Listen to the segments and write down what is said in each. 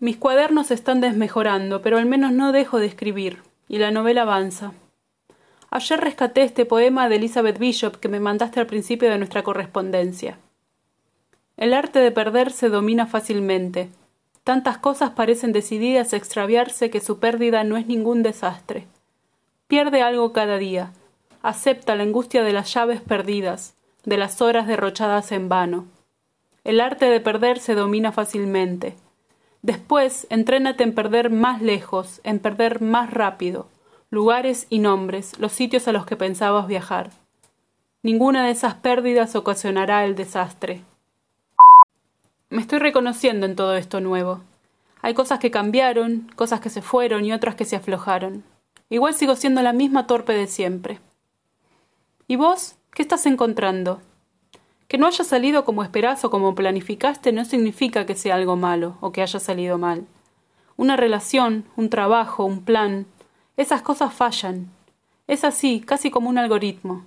Mis cuadernos están desmejorando, pero al menos no dejo de escribir, y la novela avanza. Ayer rescaté este poema de Elizabeth Bishop que me mandaste al principio de nuestra correspondencia. El arte de perder se domina fácilmente. Tantas cosas parecen decididas a extraviarse que su pérdida no es ningún desastre. Pierde algo cada día. Acepta la angustia de las llaves perdidas, de las horas derrochadas en vano. El arte de perder se domina fácilmente. Después, entrénate en perder más lejos, en perder más rápido, lugares y nombres, los sitios a los que pensabas viajar. Ninguna de esas pérdidas ocasionará el desastre. Me estoy reconociendo en todo esto nuevo. Hay cosas que cambiaron, cosas que se fueron y otras que se aflojaron. Igual sigo siendo la misma torpe de siempre. ¿Y vos? ¿Qué estás encontrando? Que no haya salido como esperás o como planificaste no significa que sea algo malo o que haya salido mal. Una relación, un trabajo, un plan, esas cosas fallan. Es así, casi como un algoritmo.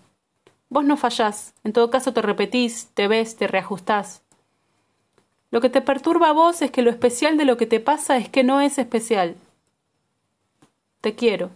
Vos no fallás, en todo caso te repetís, te ves, te reajustás. Lo que te perturba a vos es que lo especial de lo que te pasa es que no es especial. Te quiero.